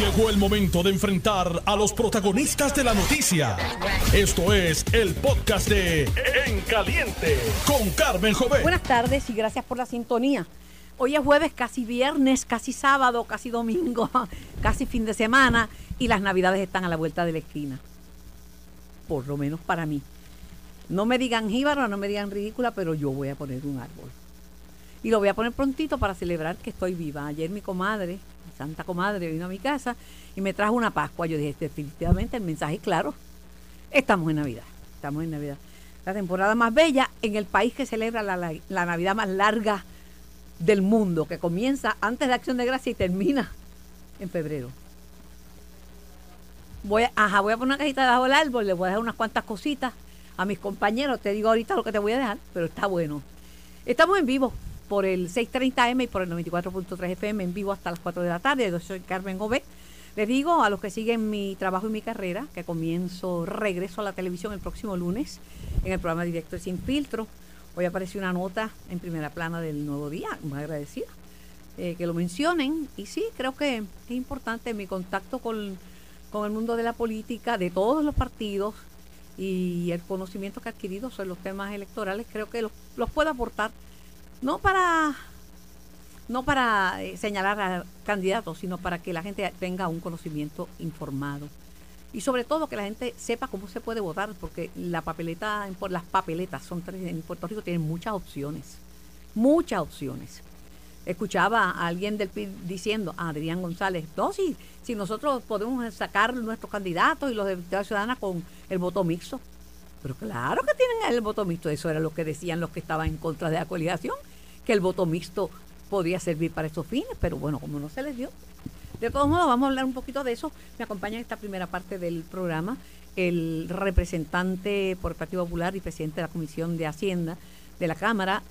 Llegó el momento de enfrentar a los protagonistas de la noticia. Esto es el podcast de En Caliente con Carmen Jovet. Buenas tardes y gracias por la sintonía. Hoy es jueves, casi viernes, casi sábado, casi domingo, casi fin de semana y las navidades están a la vuelta de la esquina. Por lo menos para mí. No me digan jíbaro, no me digan ridícula, pero yo voy a poner un árbol. Y lo voy a poner prontito para celebrar que estoy viva. Ayer mi comadre, mi santa comadre, vino a mi casa y me trajo una Pascua. Yo dije, definitivamente el mensaje es claro. Estamos en Navidad. Estamos en Navidad. La temporada más bella en el país que celebra la, la- Navidad más larga del mundo, que comienza antes de Acción de Gracia y termina en febrero. Voy a, ajá, voy a poner una cajita debajo del árbol, le voy a dejar unas cuantas cositas a mis compañeros. Te digo ahorita lo que te voy a dejar, pero está bueno. Estamos en vivo por el 630M y por el 94.3 FM en vivo hasta las 4 de la tarde. Soy Carmen Gobet. Les digo a los que siguen mi trabajo y mi carrera que comienzo regreso a la televisión el próximo lunes en el programa Directo Sin Filtro. Hoy apareció una nota en primera plana del Nuevo Día, muy agradecida eh, que lo mencionen. Y sí, creo que es importante mi contacto con, con el mundo de la política, de todos los partidos y el conocimiento que he adquirido sobre los temas electorales, creo que los, los puedo aportar, no para no para eh, señalar a candidatos, sino para que la gente tenga un conocimiento informado. Y sobre todo que la gente sepa cómo se puede votar, porque la papeleta, las papeletas son en Puerto Rico tienen muchas opciones, muchas opciones. Escuchaba a alguien del PIB diciendo, a Adrián González, no, si, si nosotros podemos sacar nuestros candidatos y los de Victoria Ciudadana con el voto mixto. Pero claro que tienen el voto mixto, eso era lo que decían los que estaban en contra de la coaligación, que el voto mixto podía servir para esos fines, pero bueno, como no se les dio. De todos modos, vamos a hablar un poquito de eso. Me acompaña en esta primera parte del programa el representante por el Partido Popular y presidente de la Comisión de Hacienda de la Cámara,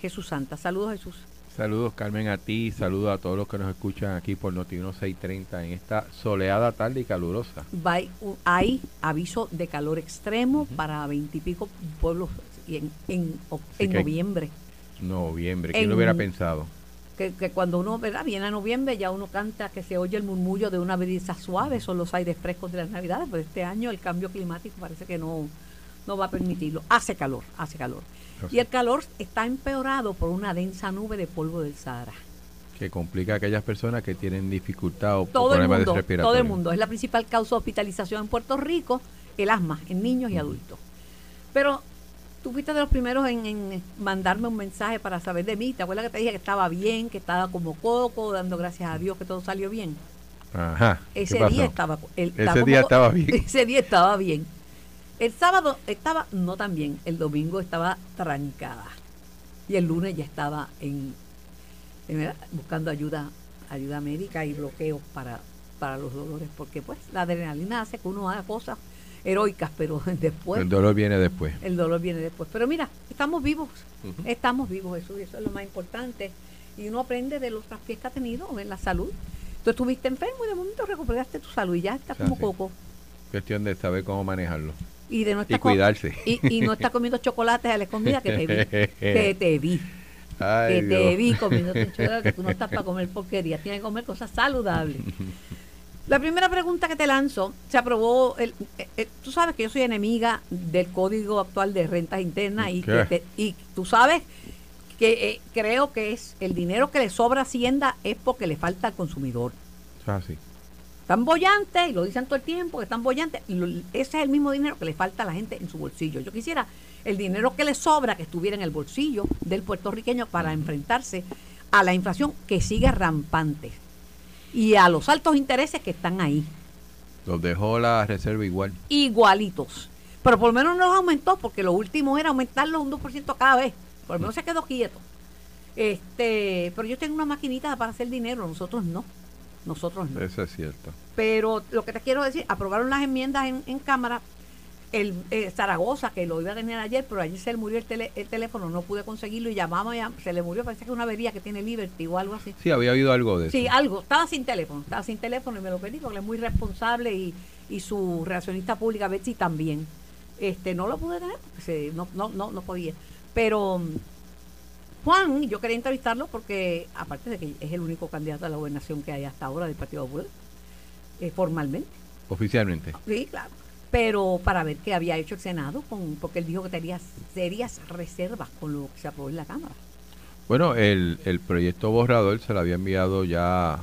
Jesús Santa. Saludos, Jesús. Saludos Carmen a ti, saludos a todos los que nos escuchan aquí por Noti 630 en esta soleada tarde y calurosa. Vai- u- Hay aviso de calor extremo para veintipico pueblos en, en, en noviembre. Noviembre, ¿quién En- lo hubiera pensado? que, que cuando uno ¿verdad? viene a noviembre ya uno canta que se oye el murmullo de una brisa suave, son los aires frescos de las navidades, pero este año el cambio climático parece que no, no va a permitirlo. Hace calor, hace calor. Y el calor está empeorado por una densa nube de polvo del Sahara. Que complica a aquellas personas que tienen dificultad o Todo el problemas mundo, respiratorios. todo el mundo. Es la principal causa de hospitalización en Puerto Rico, el asma, en niños y adultos. Pero tú fuiste de los primeros en, en mandarme un mensaje para saber de mí. ¿Te acuerdas que te dije que estaba bien, que estaba como coco, dando gracias a Dios que todo salió bien? Ajá. ¿qué Ese pasó? día estaba el- Ese estaba día como- estaba bien. Ese día estaba bien. El sábado estaba no tan bien. El domingo estaba trancada. Y el lunes ya estaba en, en buscando ayuda ayuda médica y bloqueos para, para los dolores. Porque pues la adrenalina hace que uno haga cosas heroicas, pero después El dolor viene después. el dolor viene después. Pero mira, estamos vivos, estamos vivos, Jesús, y eso es lo más importante. Y uno aprende de los traspiés que ha tenido en la salud. Tú estuviste enfermo y de momento recuperaste tu salud y ya está O sea, como sí. coco. Cuestión de saber cómo manejarlo. Y de no Y estar co- cuidarse. Y, y no estar comiendo chocolates a la escondida que te vi. que te vi. Ay, que te vi comiendo chocolate, que tú no estás para comer porquería, tienes que comer cosas saludables. La primera pregunta que te lanzo, se aprobó, el, eh, eh, tú sabes que yo soy enemiga del código actual de rentas internas y, ¿Qué? que te- y tú sabes que eh, creo que es el dinero que le sobra a Hacienda es porque le falta al consumidor. Ah, sí. Están bollantes, y lo dicen todo el tiempo, que están bollantes. y lo- ese es el mismo dinero que le falta a la gente en su bolsillo. Yo quisiera el dinero que le sobra que estuviera en el bolsillo del puertorriqueño para enfrentarse a la inflación que sigue rampante y a los altos intereses que están ahí, Los dejó la reserva igual. igualitos. Pero por lo menos no los aumentó, porque lo último era aumentarlos un 2% cada vez. Por lo menos se quedó quieto. Este, pero yo tengo una maquinita para hacer dinero, nosotros no. Nosotros no. Eso es cierto. Pero lo que te quiero decir, aprobaron las enmiendas en, en Cámara. El eh, Zaragoza, que lo iba a tener ayer, pero ayer se le murió el, tele- el teléfono, no pude conseguirlo y llamamos, ya, se le murió, parece que es una avería que tiene Liberty o algo así. Sí, había habido algo de eso. Sí, algo, estaba sin teléfono, estaba sin teléfono y me lo pedí porque él es muy responsable y, y su relacionista pública Betsy también. Este, no lo pude tener porque se- no, no, no, no podía. Pero mm, Juan, yo quería entrevistarlo porque, aparte de que es el único candidato a la gobernación que hay hasta ahora del Partido Popular, eh, formalmente. Oficialmente. Sí, claro. Pero para ver qué había hecho el Senado, con, porque él dijo que tenía serias reservas con lo que se aprobó en la Cámara. Bueno, el, el proyecto borrador se lo había enviado ya,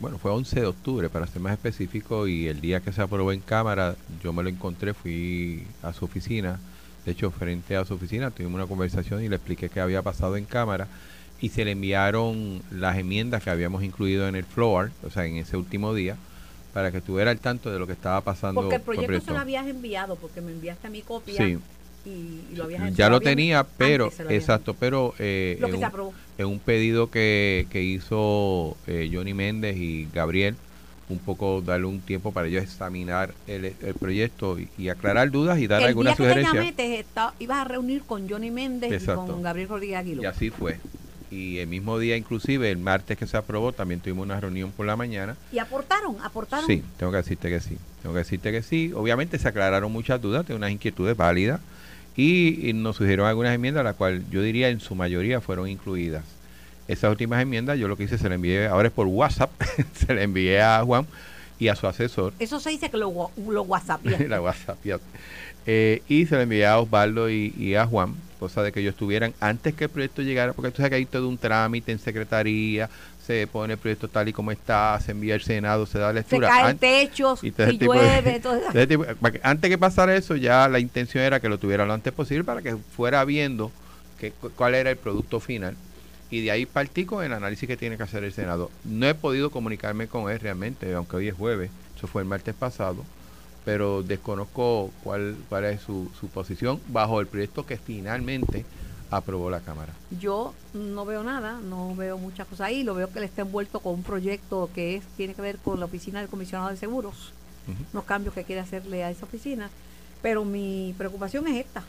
bueno, fue 11 de octubre para ser más específico y el día que se aprobó en Cámara yo me lo encontré, fui a su oficina, de hecho frente a su oficina tuvimos una conversación y le expliqué qué había pasado en Cámara y se le enviaron las enmiendas que habíamos incluido en el floor, o sea, en ese último día, para que estuviera al tanto de lo que estaba pasando. Porque el proyecto se lo habías enviado, porque me enviaste a mi copia Sí. y, y lo habías Ya enviado lo bien tenía, pero, lo exacto, pero eh, Lo en que se un- aprobó. en un pedido que, que hizo eh, Johnny Méndez y Gabriel, un poco darle un tiempo para ellos examinar el, el proyecto y, y aclarar dudas y dar el algunas día que te llamé, te esta- ibas a reunir con Johnny Méndez Exacto. y con Gabriel Rodríguez Aguiló. Y así fue. Y el mismo día, inclusive, el martes que se aprobó, también tuvimos una reunión por la mañana. Y aportaron, aportaron. Sí, tengo que decirte que sí. Tengo que decirte que sí. Obviamente se aclararon muchas dudas, tengo unas inquietudes válidas. Y, y nos sugirieron algunas enmiendas, las cuales yo diría en su mayoría fueron incluidas. Esas últimas enmiendas, yo lo que hice, se las envié, ahora es por WhatsApp, se las envié a Juan y a su asesor. Eso se dice que lo, WhatsApp. la WhatsApp. ya. Eh, y se lo envié a Osvaldo y, y a Juan, cosa de que ellos estuvieran antes que el proyecto llegara, porque tú sabes que hay todo un trámite en secretaría, se pone el proyecto tal y como está, se envía al Senado, se da Se lectura. caen An- techos, y y, de- llueve, todo eso. ese tipo- antes que pasara eso, ya la intención era que lo tuviera lo antes posible para que fuera viendo que, cu- cuál era el producto final. Y de ahí partí con el análisis que tiene que hacer el Senado. No he podido comunicarme con él realmente, aunque hoy es jueves, eso fue el martes pasado, pero desconozco cuál, cuál es su, su posición bajo el proyecto que finalmente aprobó la Cámara. Yo no veo nada, no veo muchas cosas ahí. Lo veo que él está envuelto con un proyecto que es tiene que ver con la oficina del comisionado de seguros, Ujú. unos cambios que quiere hacerle a esa oficina. Pero mi preocupación es esta.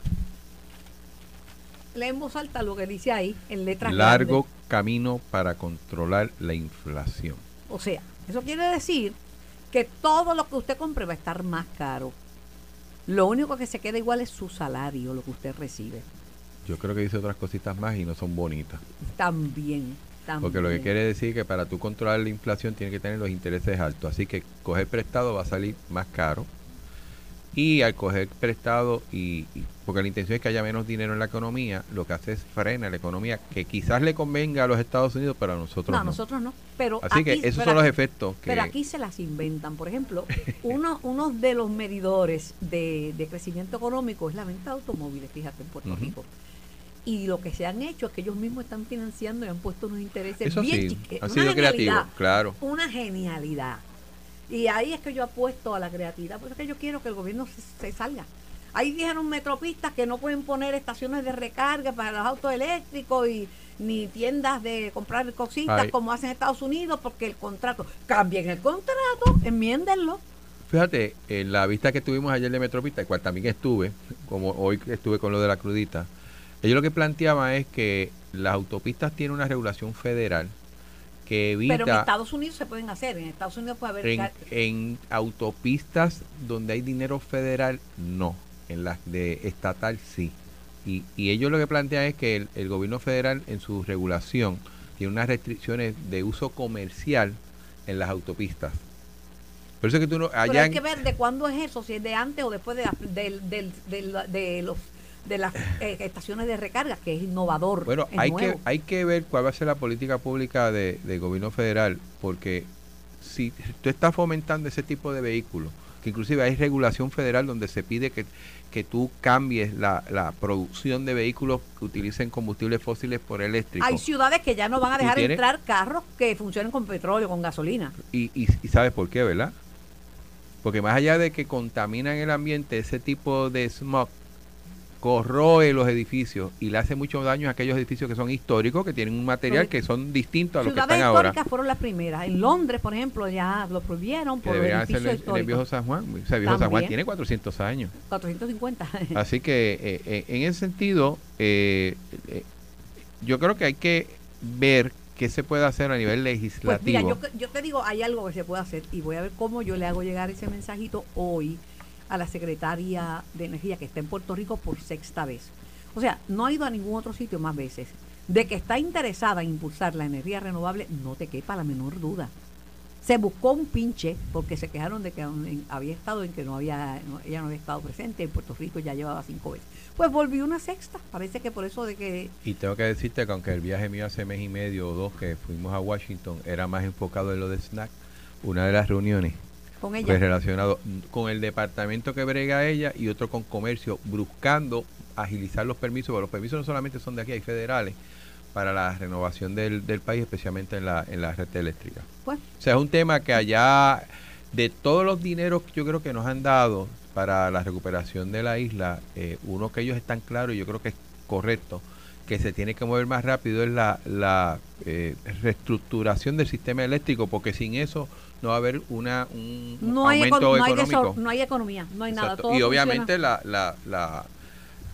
Lee en voz alta lo que dice ahí, en letras Largo grandes. camino para controlar la inflación. O sea, eso quiere decir que todo lo que usted compre va a estar más caro. Lo único que se queda igual es su salario, lo que usted recibe. Yo creo que dice otras cositas más y no son bonitas. También, también. Porque lo que quiere decir que para tú controlar la inflación tiene que tener los intereses altos. Así que coger prestado va a salir más caro. Y al coger prestado, y, y- porque la intención es que haya menos dinero en la economía, lo que hace es frena la economía, que quizás le convenga a los Estados Unidos, pero a nosotros No, no. nosotros no. Pero Así que esos son los efectos que... Pero aquí se las inventan. Por ejemplo, uno, uno de los medidores de, de crecimiento económico es la venta de automóviles, fíjate, en Puerto. Rico. Y lo que se han hecho es que ellos mismos están financiando y han puesto unos intereses Eso bien sí, chiquitos. ha Una sido creativo, genialidad, claro. Una genialidad. Y ahí es que yo apuesto a la creatividad, porque es que yo quiero que el gobierno se, se salga. Ahí dijeron metropistas que no pueden poner estaciones de recarga para los autos eléctricos y ni tiendas de comprar cositas Ay. como hacen Estados Unidos porque el contrato, cambien el contrato, enmiéndenlo. Fíjate, en la vista que tuvimos ayer de Metropista, el cual también estuve, como hoy estuve con lo de la crudita, ellos lo que planteaban es que las autopistas tienen una regulación federal que evita... Pero en Estados Unidos se pueden hacer, en Estados Unidos puede haber... En, autopistas donde hay dinero federal, no. En las de estatal, sí. Y, y ellos lo que plantean es que el, el gobierno federal en su regulación tiene unas restricciones de uso comercial en las autopistas. Por eso es que tú no... pero Allá hay en- que ver de cuándo es eso, si es de antes o después de, del- del- de los de las eh, estaciones de recarga, que es innovador. Bueno, es hay que, hay que ver cuál va a ser la política pública de- del gobierno federal, porque si tú estás fomentando ese tipo de vehículos, que inclusive hay regulación federal donde se pide que, que tú cambies la, la producción de vehículos que utilicen combustibles fósiles por eléctricos. Hay ciudades que ya no van a dejar entrar carros que funcionen con petróleo, con gasolina. Y, y, y sabes por qué, ¿verdad? Porque más allá de que contaminan el ambiente, ese tipo de smog corroe los edificios y le hace mucho daño a aquellos edificios que son históricos, que tienen un material que son distintos a los que Ciudades están ahora. históricas fueron las primeras. En Londres, por ejemplo, ya lo prohibieron Que por los deberían ser en el viejo. San Juan. O sea, el viejo San Juan tiene 400 años. 450. Así que eh, eh, en ese sentido, eh, eh, yo creo que hay que ver qué se puede hacer a nivel Pues legislativo. mira, yo, yo te digo, hay algo que se puede hacer y voy a ver cómo yo le hago llegar ese mensajito hoy a la secretaria de Energía que está en Puerto Rico por sexta vez. O sea, no ha ido a ningún otro sitio más veces. De que está interesada en impulsar la energía renovable, no te quepa la menor duda. Se buscó un pinche porque se quejaron de que había estado en que no había, no- ella no había estado presente. En Puerto Rico ya llevaba cinco veces. Pues volvió una sexta. Parece que por eso de que Y tengo que decirte que aunque el viaje mío hace mes y medio o dos que fuimos a Washington era más enfocado en lo de snack, una de las reuniones con ella relacionado con el departamento que brega ella y otro con comercio, buscando agilizar los permisos, porque los permisos no solamente son de aquí, hay federales, para la renovación del, del país, especialmente en la, en la red eléctrica. pues O sea, es un tema que allá, de todos los dineros que yo creo que nos han dado para la recuperación de la isla, eh, uno que ellos están claros y yo creo que es correcto, que se tiene que mover más rápido es la, la eh, reestructuración del sistema eléctrico, porque sin eso no va a haber una, un no hay, aumento no, hay económico. no hay economía, no hay nada. Todo Y obviamente la, la, la,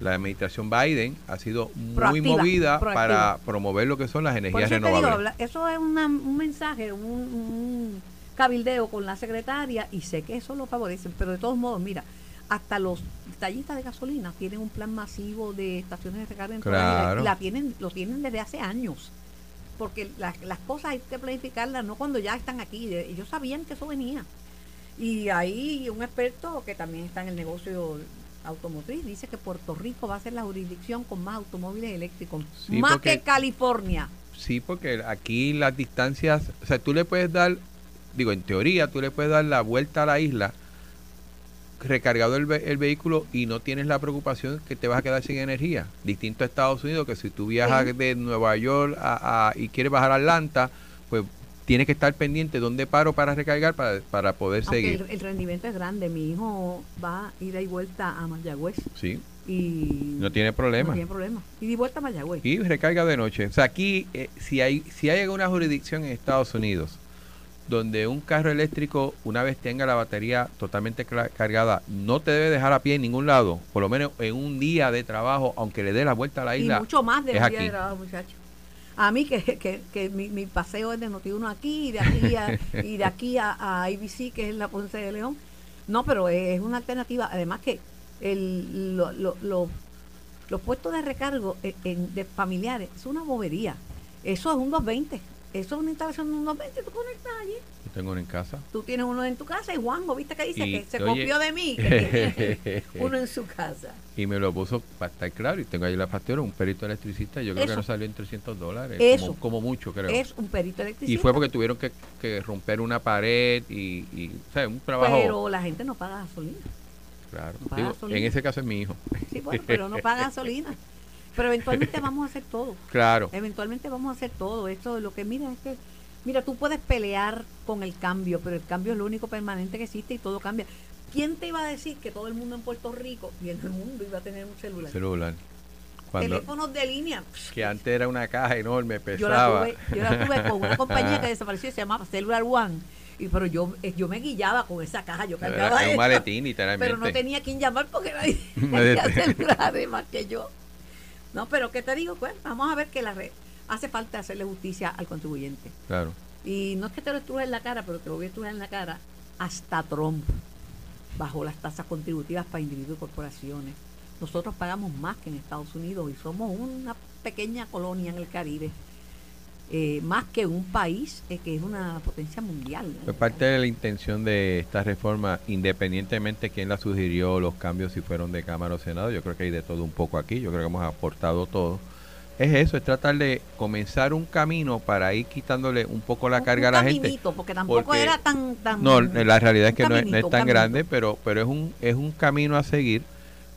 la administración Biden ha sido muy Proactiva, movida proactiva. para promover lo que son las energías eso te digo, renovables. eso es una- un mensaje, un, un cabildeo con la secretaria y sé que eso lo favorece, pero de todos modos, mira, hasta los tallistas de gasolina tienen un plan masivo de estaciones de recarga en la Claro. y la tienen, lo tienen desde hace años. Porque las, las cosas hay que planificarlas, no cuando ya están aquí. de- Ellos sabían que eso venía. Y ahí un experto que también está en el negocio automotriz dice que Puerto Rico va a ser la jurisdicción con más automóviles eléctricos, Sí, más porque- que California. Sí, porque aquí las distancias, o sea, tú le puedes dar, digo, en teoría, tú le puedes dar la vuelta a la isla recargado el, el vehículo y no tienes la preocupación que te vas a quedar sin energía. Distinto a Estados Unidos, que si tú viajas Sí. de Nueva York a, a- y quieres bajar a Atlanta, pues tienes que estar pendiente dónde paro para recargar para, para poder Aunque seguir. el, el rendimiento es grande. Mi hijo va a ir y vuelta a Mayagüez Sí, y no tiene problema. no tiene problema. Y de vuelta a Mayagüez. Y recarga de noche. O sea, aquí, eh, si hay si hay alguna jurisdicción en Estados Unidos donde un carro eléctrico, una vez tenga la batería totalmente cargada, no te debe dejar a pie en ningún lado, por lo menos en un día de trabajo, aunque le dé la vuelta a la y isla. mucho más de un día aquí. de trabajo, muchacho. A mí que, que, que mi, mi paseo es de Notiuno aquí y de aquí a, y de aquí a, a IBC, que es la Ponce de León. No, pero es una alternativa. Además que el, lo- lo- lo- los puestos de recargo en- en- de familiares es una bobería. Eso es un 220. Eso es una instalación de un 220. Tú conectas allí. Yo tengo uno en casa. Tú tienes uno en tu casa y Juanjo, ¿viste que dice Y, que se oye, copió de mí? Que uno en su casa. Y me lo puso para estar claro. Y tengo ahí la factura, un perito electricista. Yo creo que no salió en 300 dólares. Eso. Como, como mucho, creo. Es un perito electricista. y fue porque tuvieron que, que romper una pared y, y o sea, un trabajo. Pero la gente no paga gasolina. claro. no paga Digo, gasolina. en ese caso es mi hijo. Sí, bueno, pero no paga gasolina. Pero eventualmente vamos a hacer todo. Claro. Eventualmente vamos a hacer todo. Esto lo que mira es que, mira, tú puedes pelear con el cambio, pero el cambio es lo único permanente que existe y todo cambia. ¿Quién te iba a decir que todo el mundo en Puerto Rico y en el mundo iba a tener un celular? celular. Cuando, Teléfonos de línea. que antes era una caja enorme, Yo la, pesaba. tuve, yo la tuve con una compañía que desapareció, se llamaba Cellular One. Y, pero yo, eh, yo me guiaba con esa caja, yo cargaba era un eso. maletín, literalmente. Pero no tenía quien llamar porque nadie tenía te- celulares más que yo. No, pero ¿qué te digo? Pues vamos a ver que la red hace falta hacerle justicia al contribuyente. Claro. Y no es que te lo estruje en la cara, pero te lo voy a estrujar en la cara hasta Trump bajó las tasas contributivas para individuos y corporaciones. Nosotros pagamos más que en Estados Unidos y somos una pequeña colonia en el Caribe, eh, más que un país eh, que es una potencia mundial. Fue parte de la intención de esta reforma, independientemente quién la sugirió, los cambios si fueron de Cámara o Senado, yo creo que hay de todo un poco aquí, yo creo que hemos aportado todo. Es eso, es tratar de comenzar un camino para ir quitándole un poco la Un- carga un a la gente. porque tampoco porque- era tan, tan No, la realidad es que no es, no tan caminito. grande, pero, pero es un es un camino a seguir,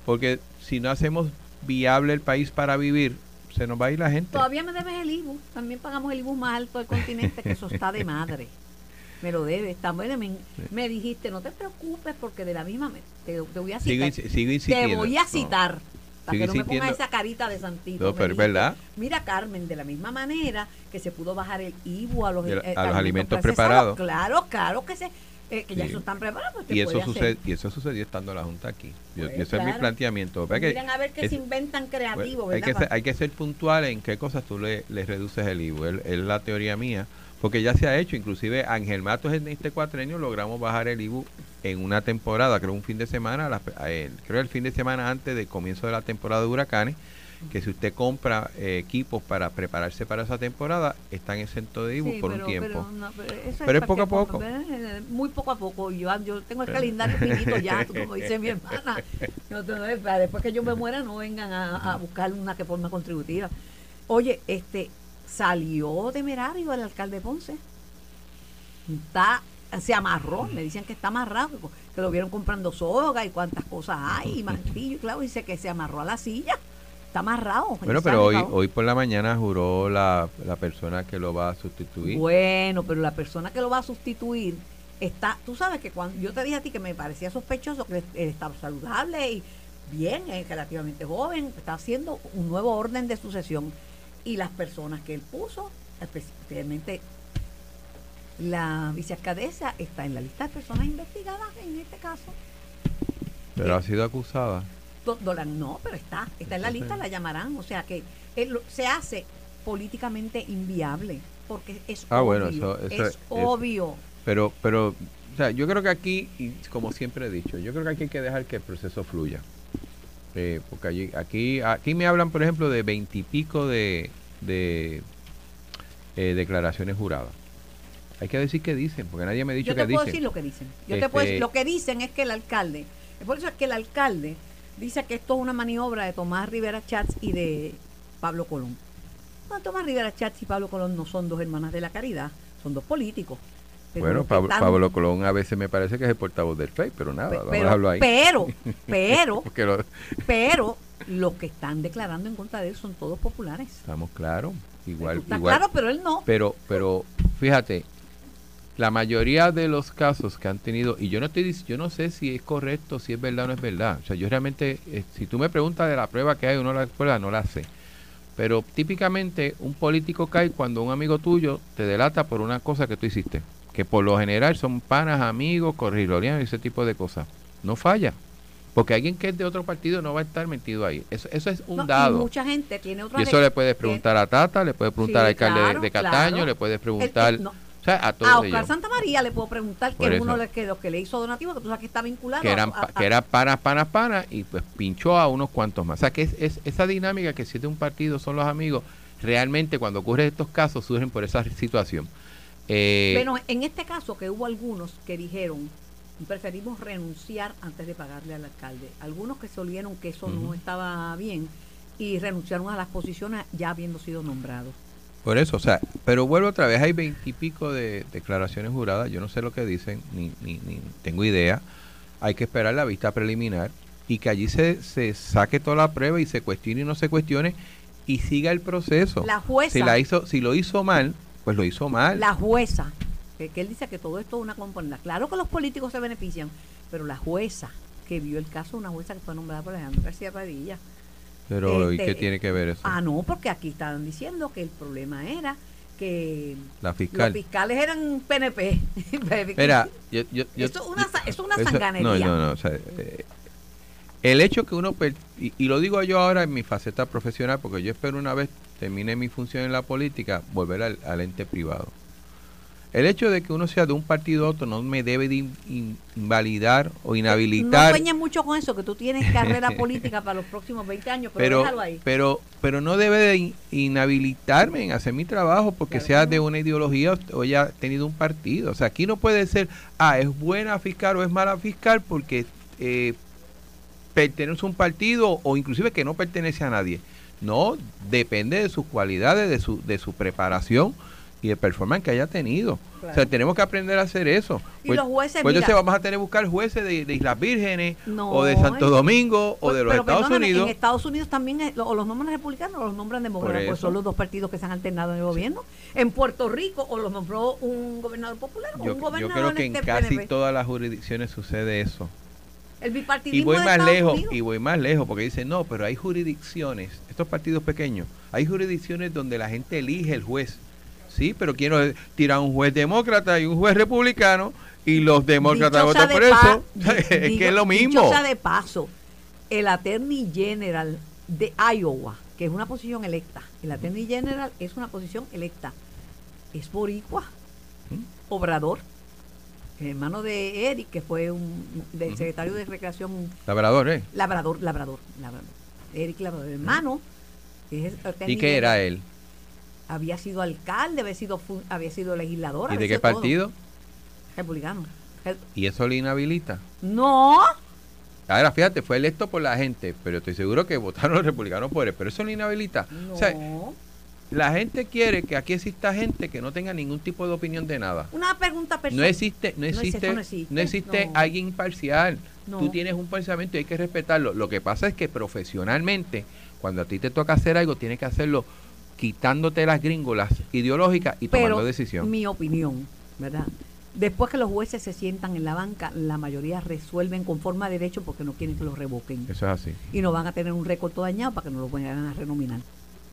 porque si no hacemos viable el país para vivir, se nos va a ir la gente. Todavía me debes el IBU. También pagamos el IBU más alto del continente, que eso está de madre. Me lo debes. También me, me dijiste, no te preocupes porque de la misma... Te, te voy a citar. sigo te voy a No. citar. Para que no me pongas insistiendo. esa carita de santito. No, pero es verdad. Mira, Carmen, de la misma manera que se pudo bajar el IBU a los, la- a los alimentos preparados. Claro, claro que se... eh, que ya Sí. eso están preparados. Y eso sucede, y eso sucedió estando la Junta aquí. Yo- Pues, y ese es mi claro. planteamiento. Ve que miren a ver qué se inventan creativos, Pues, hay, que ser, hay que ser puntual en qué cosas tú le, le reduces el IVU. Es la teoría mía. Porque ya se ha hecho. Inclusive Ángel Matos en este cuatrenio logramos bajar el IVU en una temporada, creo un fin de semana, las- eh, creo el fin de semana antes del comienzo de la temporada de huracanes. Que si usted compra eh, equipos para prepararse para esa temporada, están exentos de Sí, por pero- un tiempo. Pero, no, pero eso Pero es poco a poco. eh, Muy poco a poco. Yo, yo tengo el calendario finito ya, como dice mi hermana. Para después que yo me muera, no vengan a, a buscar una que forma contributiva. Oye, este salió temerario el alcalde Ponce. Está, se amarró, me dicen que está amarrado, que, que lo vieron comprando soga y cuántas cosas hay, y martillo, y claro, dice que se amarró a la silla. Está amarrado. Bueno, pero hoy, hoy por la mañana juró la, la persona que lo va a sustituir. Bueno, pero la persona que lo va a sustituir está, tú sabes que cuando yo te dije a ti que me parecía sospechoso que él estaba saludable y bien, es relativamente joven, está haciendo un nuevo orden de sucesión y las personas que él puso, especialmente la vicealcaldesa, está en la lista de personas investigadas en este caso. Pero ha sido acusada. Dolan, no, pero está, está en la lista, la llamarán. O sea que él lo- se hace políticamente inviable porque es Ah, obvio. bueno, eso- eso- es obvio. Pero, pero, o sea, yo creo que aquí, y como siempre he dicho, yo creo que aquí hay que dejar que el proceso fluya. Eh, porque allí, aquí, aquí me hablan, por ejemplo, de veintipico de, de eh, declaraciones juradas. Hay que decir qué dicen, porque nadie me ha dicho Yo te qué puedo dicen. decir lo que dicen. Yo te puedo Este- decir, lo que dicen es que el alcalde, por eso es que el alcalde dice que esto es una maniobra de Tomás Rivera Chats y de Pablo Colón. No, Tomás Rivera Chats y Pablo Colón no son dos hermanas de la caridad, son dos políticos. Bueno, Pablo, Colón a veces me parece que es el portavoz del FEI, pero nada, vamos a dejarlo ahí. pero, pero, lo- pero, los que están declarando en contra de él son todos populares. estamos claros, igual, Está igual. claro, pero él no. Pero, pero, fíjate, la mayoría de los casos que han tenido, y yo no estoy dic- yo no sé si es correcto, si es verdad o no es verdad. O sea, yo realmente, eh, si tú me preguntas de la prueba que hay o no la prueba, no la sé. Pero típicamente un político cae cuando un amigo tuyo te delata por una cosa que tú hiciste. Que por lo general son panas, amigos, corrilorianos y ese tipo de cosas. No falla. Porque alguien que es de otro partido no va a estar metido ahí. Eso, eso es un No, y dado. mucha gente tiene otra Y eso le puedes preguntar a Tata, le puedes preguntar Sí, al alcalde de- claro, de Cataño, claro. le puedes El- preguntar, el- no, o sea, a todos a Oscar ellos. Santa María le puedo preguntar, que es uno de los que, los que le hizo donativo, que tú sabes que está vinculado que eran, a- que eran panas, panas, panas, y pues pinchó a unos cuantos más. O sea, que es, es- esa dinámica que si es de un partido son los amigos, realmente cuando ocurren estos casos surgen por esa situación. Eh, Bueno, en este caso que hubo algunos que dijeron, preferimos renunciar antes de pagarle al alcalde. Algunos que se olieron que eso no estaba bien y renunciaron a las posiciones ya habiendo sido nombrados. Por eso, o sea, pero vuelvo otra vez, hay veintipico de declaraciones juradas, yo no sé lo que dicen, ni, ni, ni tengo idea. Hay que esperar la vista preliminar y que allí se, se saque toda la prueba y se cuestione y no se cuestione y siga el proceso. La jueza, Si, la hizo, si lo hizo mal, pues lo hizo mal. la jueza, que, que él dice que todo esto es una componente. Claro que los políticos se benefician, pero la jueza que vio el caso, una jueza que fue nombrada por Alejandro García Padilla, Pero ¿y este, qué tiene que ver eso? Ah, no, porque aquí estaban diciendo que el problema era que la los fiscal. fiscales eran PNP. Mira, yo, yo, yo- Esto es una, eso es una eso- sanganería. No, no, no. o sea, eh, el hecho que uno, per- y, y lo digo yo ahora en mi faceta profesional, porque yo espero una vez termine mi función en la política, volver al, al ente privado. El hecho de que uno sea de un partido a otro no me debe de in- in- invalidar o No inhabilitar. sueñes mucho con eso, que tú tienes carrera política para los próximos 20 años, pero, pero, déjalo ahí. pero, pero no debe de in- inhabilitarme en hacer mi trabajo porque Claro sea de no. una ideología o haya tenido un partido. O sea, aquí no puede ser, ah, es buena fiscal o es mala fiscal porque eh, pertenece a un partido o inclusive que no pertenece a nadie. No, depende de sus cualidades, de su, de su preparación y de performance que haya tenido. O sea, tenemos que aprender a hacer eso. Y los jueces, pues entonces vamos a tener que buscar jueces de, de Islas Vírgenes No, o de Santo es- Domingo o Pues, de los pero Estados Unidos. En Estados Unidos también es- o los nombran republicanos o los nombran demócratas, Por pues son los dos partidos que se han alternado en el gobierno. En Puerto Rico o los nombró un gobernador popular o Yo, un yo gobernador creo que en este casi PNP. todas las jurisdicciones sucede eso. El Y bipartidismo voy de más Estados lejos, Unidos. y voy más lejos, porque dicen, no, pero hay jurisdicciones, estos partidos pequeños, hay jurisdicciones donde la gente elige el juez. Sí, pero quiero tirar un juez demócrata y un juez republicano, y los demócratas votan por de eso. es que es lo mismo. dichosa de paso, el Attorney General de Iowa, que es una posición electa, el Attorney General es una posición electa, es boricua, ¿Mm? Obrador, el hermano de Eric, que fue un del secretario de Recreación Labrador, ¿eh? Labrador, Labrador, Labrador. Eric Labrador, hermano que es el ¿Y qué era él? Había sido alcalde, había sido, había sido legislador. ¿Y de qué todo. partido? Republicano. Re- ¿Y eso le inhabilita? No, Ahora, fíjate, fue electo por la gente, pero estoy seguro que votaron los republicanos por él, pero eso le inhabilita. no. O sea, la gente quiere que aquí exista gente que no tenga ningún tipo de opinión de nada. Una pregunta No personal. existe, no existe, no existe, existe, no. alguien imparcial. Tú tienes un pensamiento y hay que respetarlo. Lo que pasa es que profesionalmente, cuando a ti te toca hacer algo, tienes que hacerlo quitándote las gringolas ideológicas y tomando Pero decisión. mi opinión, ¿verdad? Después que los jueces se sientan en la banca, la mayoría resuelven con forma de derecho porque no quieren que los revoquen. Eso es así. Y no van a tener un récord todo dañado para que no lo vayan a renominar.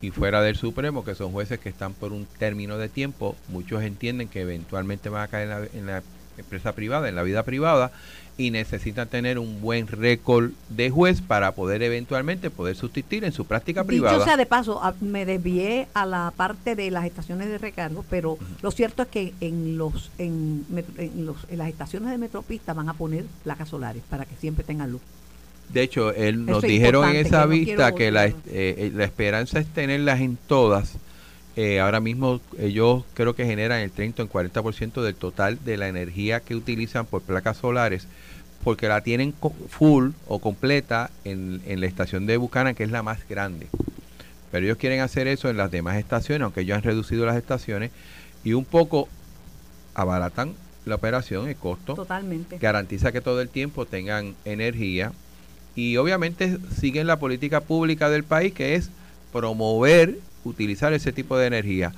Y fuera del Supremo, que son jueces que están por un término de tiempo, muchos entienden que eventualmente van a caer en la, en la empresa privada, en la vida privada, y necesitan tener un buen récord de juez para poder eventualmente poder sustituir en su práctica privada. Dicho sea de paso, a- me desvié a la parte de las estaciones de recargo, pero lo cierto es que en los en, en los en las estaciones de Metropista van a poner placas solares para que siempre tengan luz. De hecho, él nos dijeron en esa que vista que la, eh, eh, la esperanza es tenerlas en todas. Eh, ahora mismo ellos creo que generan el 30 o el 40% del total de la energía que utilizan por placas solares, porque la tienen full o completa en, en la estación de Buchanan, que es la más grande. Pero ellos quieren hacer eso en las demás estaciones, aunque ellos han reducido las estaciones, y un poco abaratan la operación, el costo Totalmente. garantiza que todo el tiempo tengan energía y obviamente siguen la política pública del país que es promover utilizar ese tipo de energía.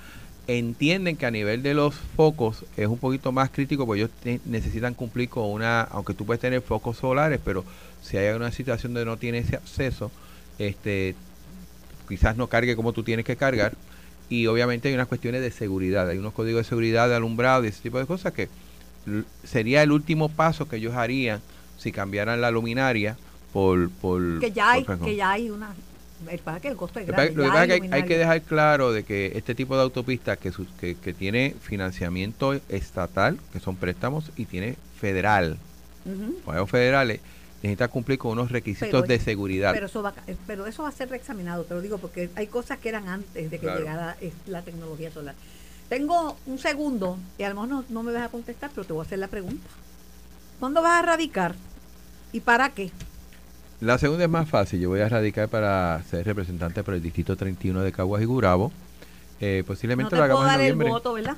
Entienden que a nivel de los focos es un poquito más crítico porque ellos te- necesitan cumplir con una, aunque tú puedes tener focos solares, pero si hay una situación donde no tienes ese acceso, este, quizás no cargue como tú tienes que cargar y obviamente hay unas cuestiones de seguridad, hay unos códigos de seguridad de alumbrado y ese tipo de cosas que sería el último paso que ellos harían si cambiaran la luminaria por... por Que ya hay, por- que ya hay una el para que el costo es pasa- grande. lo que pasa es que hay, que dejar claro de que este tipo de autopistas que, sus- que, que tiene financiamiento estatal, que son préstamos, y tiene federal, Ujú. pagos federales, necesita cumplir con unos requisitos Pero- de seguridad. Pero eso, va, pero eso va a ser reexaminado, te lo digo, porque hay cosas que eran antes de que Claro. llegara la tecnología solar. Tengo un segundo, y a lo mejor no, no me vas a contestar, pero te voy a hacer la pregunta. ¿Cuándo vas a radicar? ¿Y para qué? La segunda es más fácil. Yo voy a radicar para ser representante por el Distrito 31 de Caguas y Gurabo. Eh, No posiblemente te lo puedo hagamos en dar el noviembre. voto, ¿verdad?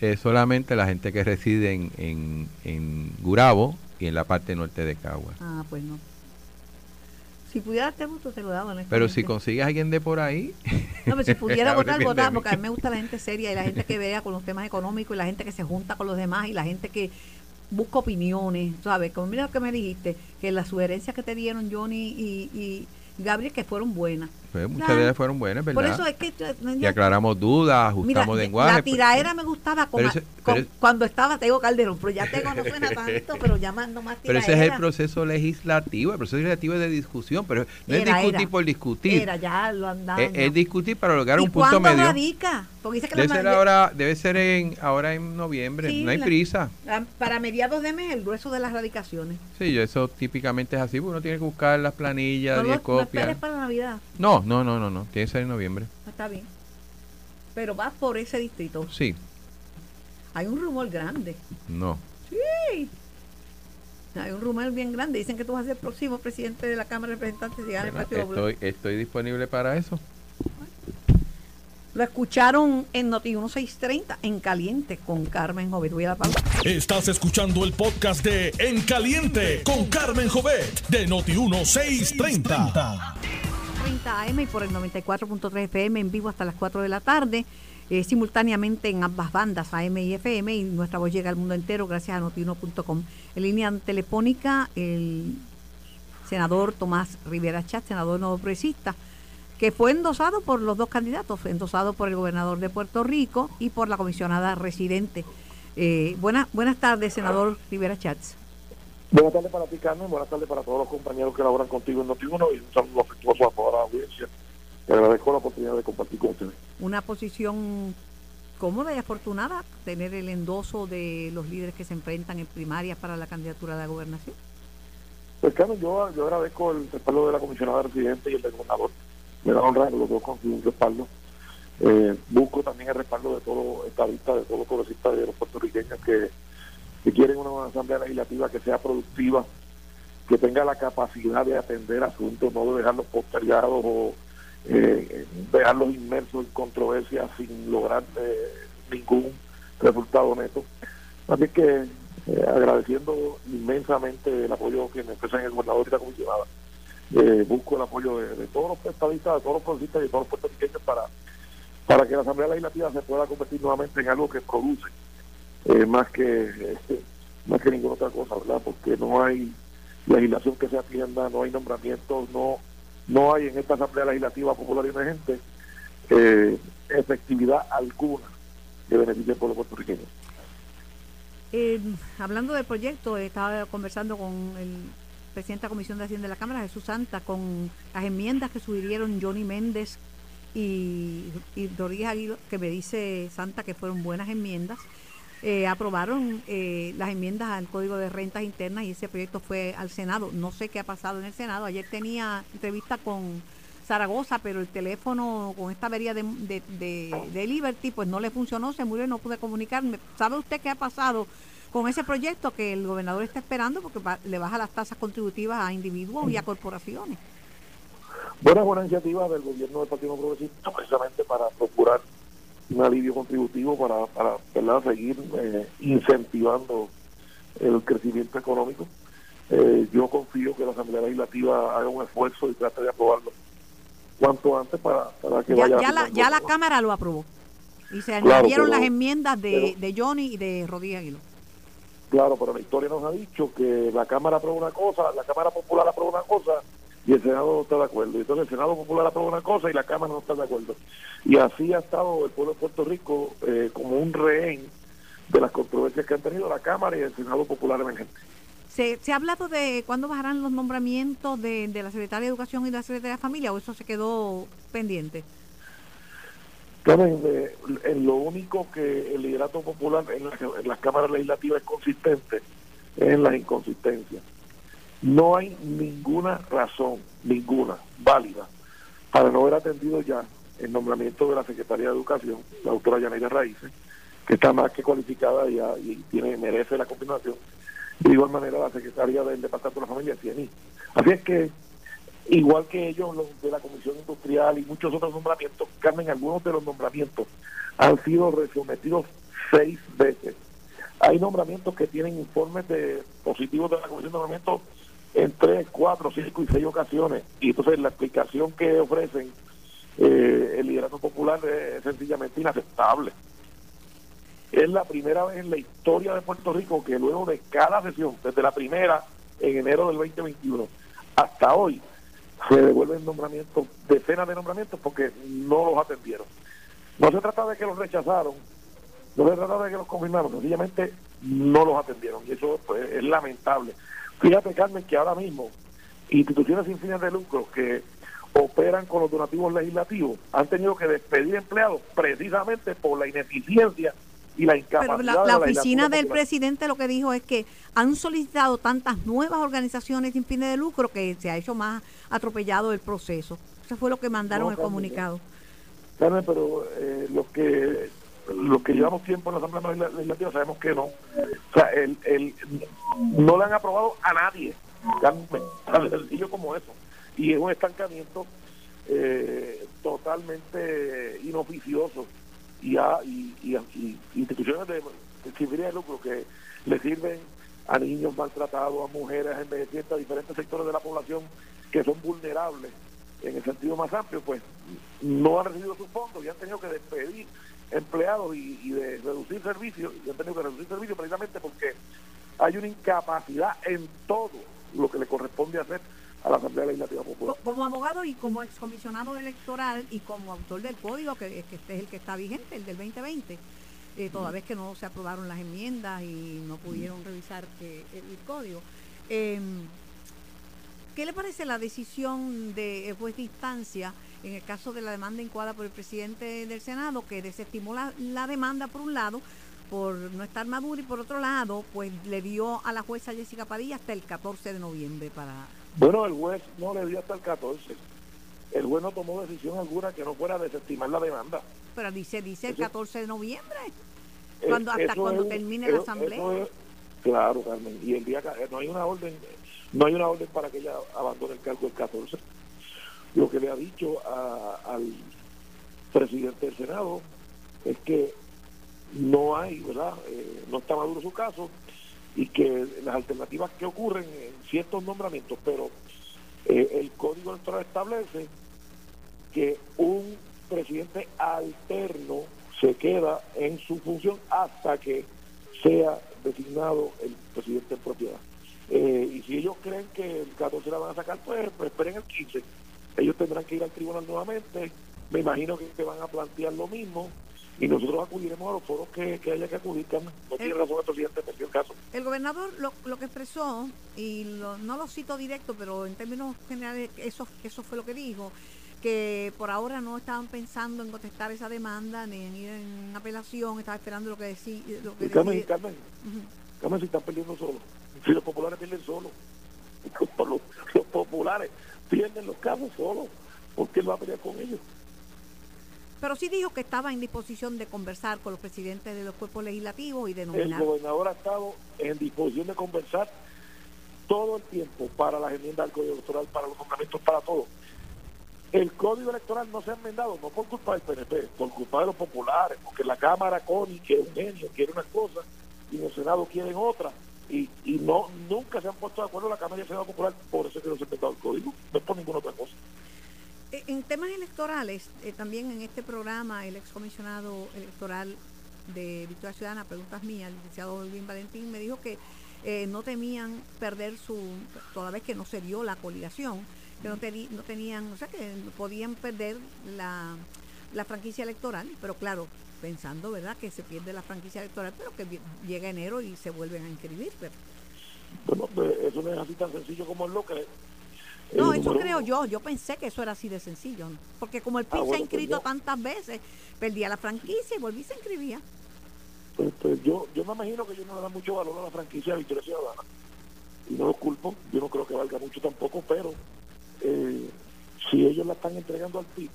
Eh, solamente la gente que reside en, en, en Gurabo y en la parte norte de Caguas. Ah, pues no. Si pudiera darte voto, te lo daba. Pero si consigues a alguien de por ahí, No, pero si pudiera votar, votar, porque a mí me gusta la gente seria y la gente que vea con los temas económicos y la gente que se junta con los demás y la gente que busca opiniones, ¿sabes? Como mira lo que me dijiste, que las sugerencias que te dieron Johnny y, y Gabriel que fueron buenas. Pues, muchas de ellas fueron buenas, ¿verdad? Por eso es que... y aclaramos dudas, Mira, ajustamos la lenguaje. pues, tiraera me gustaba con- Pero ese- con- pero- cuando estaba Tego Calderón, pero ya Tego no suena tanto, pero llamando más Pero tiraera. ese es el proceso legislativo. El proceso legislativo es de discusión, pero no es discutir era. por discutir. Era, ya lo andaban. Es, es discutir para lograr ¿Y un punto medio. radica? Porque dice que la Debe ser ma- ahora, debe ser en, ahora en noviembre. Sí, no hay la- prisa. Para mediados de mes, el grueso de las radicaciones. Sí, eso típicamente es así, porque uno tiene que buscar las planillas, No, lo- 10 no copias. esperes para Navidad. No, no, no, no, no, tiene que ser en noviembre. Está bien. Pero vas por ese distrito. Sí, Hay un rumor grande. no. Sí. Hay un rumor bien grande. Dicen que tú vas a ser el próximo presidente de la Cámara de Representantes el Bueno, Partido Popular. estoy, estoy disponible para eso. Lo escucharon en Noti 1630 en Caliente con Carmen Jovet. Voy a la pausa. Estás escuchando el podcast de En Caliente con Carmen Jovet de Noti1630. 30 AM y por el 94.3 FM en vivo hasta las 4 de la tarde, eh, simultáneamente en ambas bandas, AM y FM, y nuestra voz llega al mundo entero gracias a notiuno.com. En línea telefónica, el senador Tomás Rivera Chat, senador nuevo progresista, que fue endosado por los dos candidatos, endosado por el gobernador de Puerto Rico y por la comisionada residente. Eh, buenas, buenas tardes, senador Rivera Chats. Buenas tardes para ti, Carmen. Buenas tardes para todos los compañeros que laboran contigo en Noti1 y un saludo afectuoso a toda la audiencia. Te agradezco la oportunidad de compartir con ustedes. una posición cómoda y afortunada tener el endoso de los líderes que se enfrentan en primarias para la candidatura a la gobernación. Pues, Carmen, yo, yo agradezco el respaldo de la comisionada residente y el del gobernador. me da honra los dos consiguen un respaldo. Eh, busco también el respaldo de todos los estadistas, de todos los progresistas de los puertorriqueños que, que quieren una asamblea legislativa que sea productiva, que tenga la capacidad de atender asuntos, no de dejarlos postergados o eh, dejarlos inmersos en controversias sin lograr eh, ningún resultado neto. Así que eh, agradeciendo inmensamente el apoyo que me expresan el gobernador y la comisionada. Eh, busco el apoyo de, todos los estadistas, de todos los progresistas y de todos los puertorriqueños para, para que la Asamblea Legislativa se pueda convertir nuevamente en algo que produce, eh, más que más que ninguna otra cosa, ¿verdad? Porque no hay legislación que se atienda, no hay nombramientos, no no hay en esta Asamblea Legislativa Popular y Emergente eh, efectividad alguna que beneficie al pueblo puertorriqueño. Eh, hablando del proyecto, estaba conversando con el presidente de la Comisión de Hacienda de la Cámara, Jesús Santa, con las enmiendas que sugirieron Johnny Méndez y, y Rodríguez Aguilo, que me dice Santa que fueron buenas enmiendas. Eh, aprobaron eh, las enmiendas al Código de Rentas Internas y ese proyecto fue al Senado. No sé qué ha pasado en el Senado. Ayer tenía entrevista con Zaragoza, pero el teléfono con esta avería de, de, Liberty pues no le funcionó, se murió y no pude comunicarme. ¿Sabe usted qué ha pasado con ese proyecto que el gobernador está esperando porque le baja las tasas contributivas a individuos y a corporaciones? Buena, buena iniciativa del gobierno del Partido Progresista precisamente para procurar un alivio contributivo para, para seguir eh, incentivando el crecimiento económico. Eh, yo confío que la Asamblea Legislativa haga un esfuerzo y trate de aprobarlo cuanto antes para, para que ya, vaya. Ya la, ya la Cámara lo aprobó. Y se añadieron las enmiendas de, de Johnny y de Rodríguez. Claro, pero la historia nos ha dicho que la Cámara aprueba una cosa, la Cámara Popular aprueba una cosa y el Senado no está de acuerdo. Entonces el Senado Popular aprueba una cosa y la Cámara no está de acuerdo. Y así ha estado el pueblo de Puerto Rico eh, como un rehén de las controversias que han tenido la Cámara y el Senado Popular emergente. ¿Se, ¿Se ha hablado de cuándo bajarán los nombramientos de, la Secretaria de Educación y de la Secretaria de Familia o eso se quedó pendiente? Eh, en lo único que el liderato popular en, en las cámaras legislativas es consistente es en las inconsistencias. No hay ninguna razón, ninguna, válida, para no haber atendido ya el nombramiento de la Secretaría de Educación, la doctora Yaneira Raíces, que está más que cualificada y, y tiene merece la continuación de igual manera la secretaria del Departamento de la Familia, CNI. Así es que, igual que ellos, los de la Comisión Industrial y muchos otros nombramientos, Carmen, algunos de los nombramientos han sido resometidos seis veces. Hay nombramientos que tienen informes de positivos de la Comisión de Nombramientos en tres, cuatro, cinco y seis ocasiones. Y entonces la explicación que ofrecen eh, el liderazgo popular es sencillamente inaceptable. Es la primera vez en la historia de Puerto Rico que luego de cada sesión, desde la primera en enero del 2021 hasta hoy, se devuelven nombramientos, decenas de nombramientos porque no los atendieron. No se trata de que los rechazaron, no se trata de que los confirmaron, sencillamente no los atendieron y eso pues, es lamentable. Fíjate, Carmen, que ahora mismo instituciones sin fines de lucro que operan con los donativos legislativos han tenido que despedir empleados precisamente por la ineficiencia y la incapacidad. Pero la, oficina del presidente lo que dijo es que han solicitado tantas nuevas organizaciones sin fines de lucro que se ha hecho más atropellado el proceso. Eso fue lo que mandaron el comunicado. Carmen, pero eh, lo que lo que llevamos tiempo en la Asamblea Legislativa sabemos que no. O sea, el, el, no le han aprobado a nadie. Carmen, tan sencillo como eso. Y es un estancamiento eh, totalmente inoficioso y, y, instituciones de, de, de lucro que le sirven a niños maltratados, a mujeres envejecientes, a diferentes sectores de la población que son vulnerables en el sentido más amplio, pues no han recibido sus fondos y han tenido que despedir empleados y, de reducir servicios, y han tenido que reducir servicios precisamente porque hay una incapacidad en todo lo que le corresponde hacer a la Asamblea Legislativa Popular. Como abogado y como excomisionado electoral y como autor del código, que, que este es el que está vigente, el del 2020, eh, toda vez que no se aprobaron las enmiendas y no pudieron revisar eh, el, código. Em, ¿Qué le parece la decisión de juez de instancia en el caso de la demanda incoada por el presidente del Senado, que desestimó la, la demanda por un lado, por no estar maduro y por otro lado, pues le dio a la jueza Jessica Padilla hasta el 14 de noviembre para bueno, el juez no le dio hasta el 14. el juez no tomó decisión alguna que no fuera desestimar la demanda. Pero dice, dice el Eso- 14 de noviembre, Eh, cuando, hasta cuando es- termine la asamblea. es- claro, Carmen. Y el día que no hay una orden, no hay una orden para que ella abandone el cargo el 14. Lo que le ha dicho a- al presidente del Senado es que no hay, ¿verdad? Eh, no está maduro su caso y que las alternativas que ocurren en ciertos nombramientos, pero eh, el Código Electoral establece que un presidente alterno se queda en su función hasta que sea designado el presidente en propiedad. Eh, y si ellos creen que el 14 la van a sacar, pues, pues esperen el 15. Ellos tendrán que ir al tribunal nuevamente. Me imagino que, que van a plantear lo mismo. Y nosotros acudiremos a los foros que, que haya que acudir. Carmen. No tiene razón el presidente en cualquier caso. El gobernador lo, lo que expresó, y lo- no lo cito directo, pero en términos generales eso, eso fue lo que dijo, que por ahora no estaban pensando en contestar esa demanda ni en ir en apelación, estaba esperando lo que decía. Lo que Y Carmen, decide- Carmen, Ujú. Carmen, si están perdiendo solo. Si los populares pierden solo. Los, los populares pierden los casos solos. ¿Por qué él va a pelear con ellos? Pero sí dijo que estaba en disposición de conversar con los presidentes de los cuerpos legislativos y de El nominar. gobernador ha estado en disposición de conversar todo el tiempo para las enmiendas al Código Electoral, para los nombramientos, para todo. El Código Electoral no se ha enmendado, no por culpa del PNP, por culpa de los populares, porque la Cámara CONI, que es un genio, quiere una cosa y el Senado quieren otra. Y, y no nunca se han puesto de acuerdo la Cámara y el Senado Popular, por eso es que no se ha enmendado el Código, no es por ninguna otra cosa. Eh, En temas electorales, eh, también en este programa, el excomisionado electoral de Victoria Ciudadana, preguntas mías, el licenciado Luis Valentín, me dijo que eh, no temían perder su, toda vez que no se dio la coligación, que no, teni- no tenían, o sea, que podían perder la, la franquicia electoral, pero claro, pensando, ¿verdad?, que se pierde la franquicia electoral, pero que llega enero y se vuelven a inscribir. Pero, Bueno, pues, eso no es así tan sencillo como él lo cree. no, eso creo yo. Yo pensé que eso era así de sencillo. ¿no? Porque como el PIB Ah, se ha pues inscrito yo- tantas veces, perdía la franquicia y volví y se inscribía. Pues, pues yo, yo me imagino que ellos no le dan mucho valor a la franquicia de Victoria Ciudadana. Y no los culpo, yo no creo que valga mucho tampoco, pero eh, si ellos la están entregando al PIB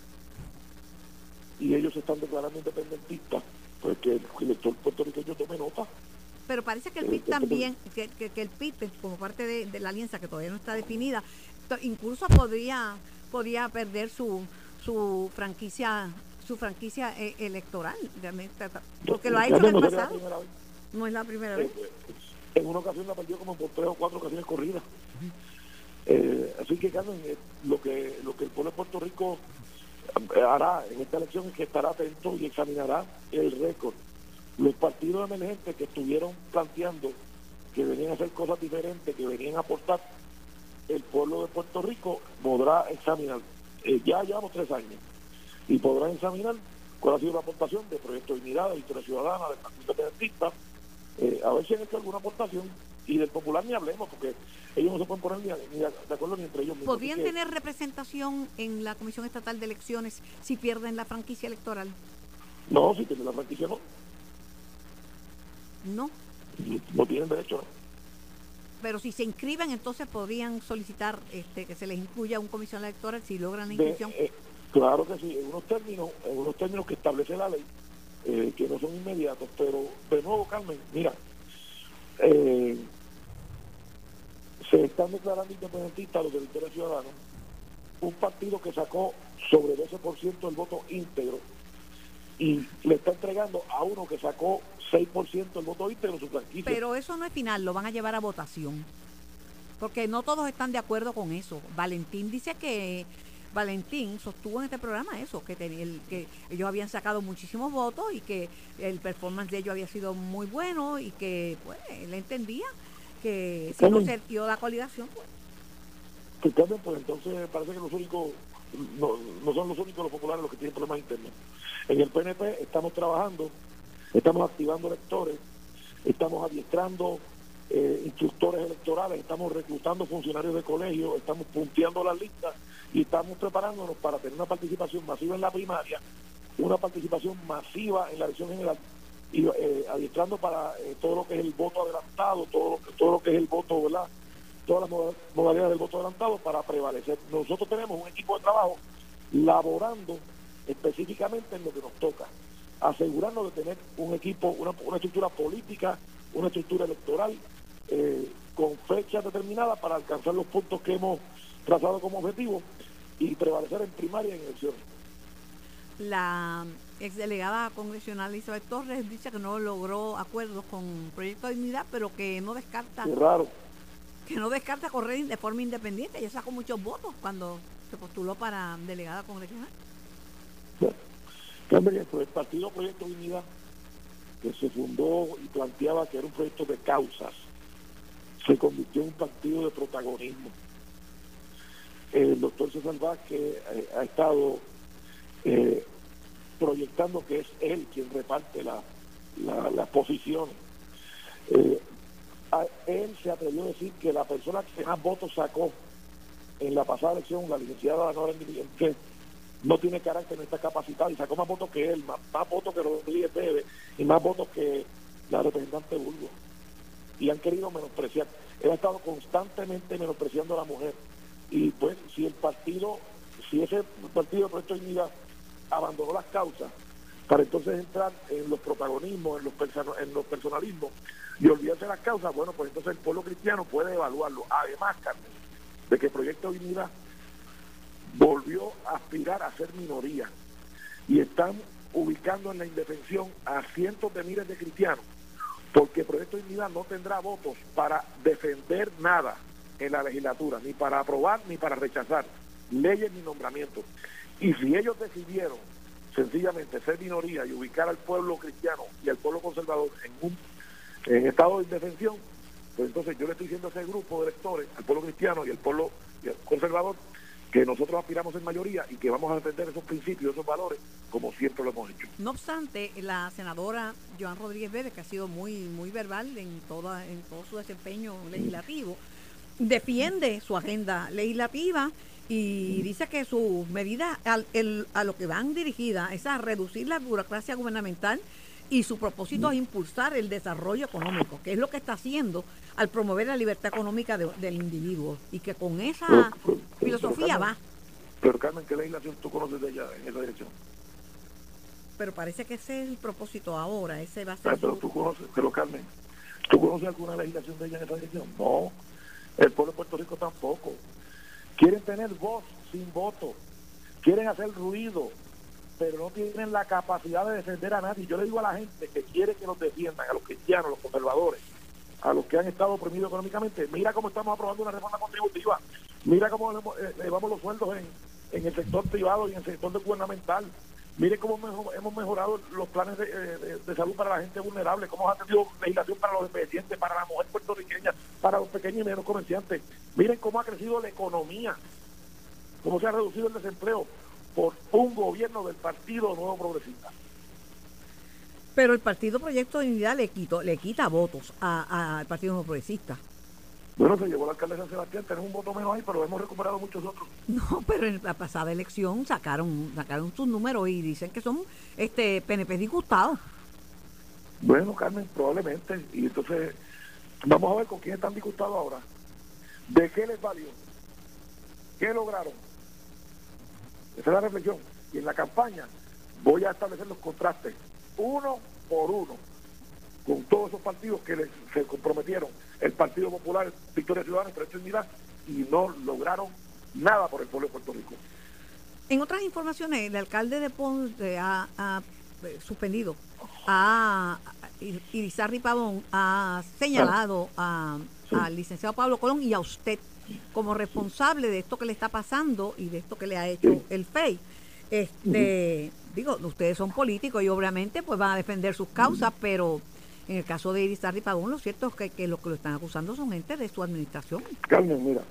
y ellos se están declarando independentistas, pues que el elector puertorriqueño tome nota. Pero parece que el Eh, PIB ¿qué te también, que, que- que el PIB, como parte de, de la alianza que todavía no está definida, incluso podría, podría perder su, su franquicia su franquicia eh, electoral, realmente, porque lo ha hecho en el pasado. primera vez. No es la primera Eh, vez. en una ocasión la perdió como por tres o cuatro ocasiones corridas. Eh, así que, Carmen, eh, lo que lo que el pueblo de Puerto Rico hará en esta elección es que estará atento y examinará el récord. Los partidos emergentes que estuvieron planteando que venían a hacer cosas diferentes, que venían a aportar, el pueblo de Puerto Rico podrá examinar. Eh, ya llevamos tres años y podrán examinar cuál ha sido la aportación de Proyecto de Unidad, de Victoria Ciudadana, del Partido Independentista, eh, a ver si han hecho alguna aportación y del popular ni hablemos porque ellos no se pueden poner ni, de acuerdo ni entre ellos mismos. ¿Podrían tener representación en la Comisión Estatal de Elecciones si pierden la franquicia electoral? No, si tienen la franquicia no, No. no tienen derecho. ¿no? Pero si se inscriben, entonces podrían solicitar este, que se les incluya un comisión electoral si logran la De- inscripción. eh, claro que sí, en unos términos, en unos términos que establece la ley, eh, que no son inmediatos, pero de nuevo, Carmen, mira, eh, se están declarando independentistas los de Victoria Ciudadana, un partido que sacó sobre 12% del voto íntegro y le está entregando a uno que sacó 6% del voto íntegro su franquicia. Pero eso no es final, lo van a llevar a votación. Porque no todos están de acuerdo con eso. Valentín dice que Valentín sostuvo en este programa eso, que, ten- el- que ellos habían sacado muchísimos votos y que el performance de ellos había sido muy bueno y que pues él entendía que si no Carmen. se dio la coligación, pues que Carmen, pues entonces parece que los únicos, no, no son los únicos los populares los que tienen problemas internos. En el PNP estamos trabajando, estamos activando electores, estamos adiestrando eh, instructores electorales, estamos reclutando funcionarios de colegio, estamos punteando las listas y estamos preparándonos para tener una participación masiva en la primaria, una participación masiva en la elección general y eh, adiestrando para eh, todo lo que es el voto adelantado, todo todo lo que es el voto, ¿verdad? Todas las moda- modalidades del voto adelantado para prevalecer. Nosotros tenemos un equipo de trabajo laborando específicamente en lo que nos toca, asegurarnos de tener un equipo, una, una estructura política, una estructura electoral eh, con fecha determinada para alcanzar los puntos que hemos trazado como objetivo y prevalecer en primaria y en elecciones. La exdelegada congresional Isabel Torres dice que no logró acuerdos con Proyecto de Dignidad, pero que no descarta Es raro. que no descarta correr de forma independiente. Ella sacó muchos votos cuando se postuló para delegada congresional. Carmen, pues, el Partido Proyecto Unidad, que se fundó y planteaba que era un proyecto de causas, se convirtió en un partido de protagonismo. El doctor César Vázquez eh, ha estado eh, proyectando que es él quien reparte la, la- las posiciones. Eh, él se atrevió a decir que la persona que más votos sacó en la pasada elección, la licenciada Nora que no tiene carácter, no está capacitada y sacó más votos que él, más, votos que Rodríguez Bebe y más votos que la representante Bulgo. Y han querido menospreciar. Él ha estado constantemente menospreciando a la mujer. Y pues, si el partido, si ese partido de Proyecto de abandonó las causas para entonces entrar en los protagonismos, en los, en los personalismos y olvidarse las causas, bueno, pues entonces el pueblo cristiano puede evaluarlo. Además, Carmen, de que Proyecto de Unidad volvió a aspirar a ser minoría y están ubicando en la indefensión a cientos de miles de cristianos porque Proyecto de Unidad no tendrá votos para defender nada en la legislatura, ni para aprobar ni para rechazar leyes ni nombramientos. Y si ellos decidieron sencillamente ser minoría y ubicar al pueblo cristiano y al pueblo conservador en un en estado de indefensión, pues entonces yo le estoy diciendo a ese grupo de electores, al pueblo cristiano y al pueblo conservador, que nosotros aspiramos en mayoría y que vamos a defender esos principios, esos valores, como siempre lo hemos hecho. No obstante, la senadora Joan Rodríguez Vélez, que ha sido muy, muy verbal en, toda, en todo su desempeño legislativo, defiende su agenda legislativa y dice que sus medidas al- el- a lo que van dirigidas es a reducir la burocracia gubernamental y su propósito es impulsar el desarrollo económico, que es lo que está haciendo al promover la libertad económica de- del individuo y que con esa Pero- pero- filosofía pero, va. Pero Carmen, ¿qué legislación tú conoces de ella en esa dirección? Pero parece que ese es el propósito ahora, ese va a Ah, ser pero su- tú conoces, pero Carmen, ¿tú conoces alguna legislación de ella en esa dirección? No, el pueblo de Puerto Rico tampoco. Quieren tener voz sin voto, quieren hacer ruido, pero no tienen la capacidad de defender a nadie. Yo le digo a la gente que quiere que los defiendan, a los cristianos, a los conservadores, a los que han estado oprimidos económicamente, mira cómo estamos aprobando una reforma contributiva, mira cómo elevamos- eh, los sueldos en, en el sector privado y en el sector gubernamental. Mire cómo hemos mejorado los planes de, eh, de- de salud para la gente vulnerable, cómo ha tenido legislación para los envejecientes, para la mujer puertorriqueña, para los pequeños y medianos comerciantes. Miren cómo ha crecido la economía, cómo se ha reducido el desempleo por un gobierno del Partido Nuevo Progresista. Pero el Partido Proyecto de Unidad le, quitó, le quita votos al Partido Nuevo Progresista. Bueno, se llevó el alcalde de San Sebastián, tenemos un voto menos ahí, pero hemos recuperado muchos otros. No, pero en la pasada elección sacaron sacaron sus números y dicen que son este PNP disgustados. Bueno, Carmen, probablemente. Y entonces, vamos a ver con quién están disgustados ahora. ¿De qué les valió? ¿Qué lograron? Esa es la reflexión. Y en la campaña voy a establecer los contrastes, uno por uno, con todos esos partidos que les- se comprometieron. El Partido Popular, Victoria Ciudadana, Derecho y Unidad, y no lograron nada por el pueblo de Puerto Rico. En otras informaciones, el alcalde de Ponce ha, ha, eh, suspendido, a Irizarry Pavón ha señalado a- Sí. al licenciado Pablo Colón y a usted como responsable de esto que le está pasando y de esto que le ha hecho Sí. el FEI. Este, digo, ustedes son políticos y obviamente pues van a defender sus causas, pero en el caso de Irizarry Pavón, lo cierto es que, que los que lo están acusando son gente de su administración. Carmen, mira,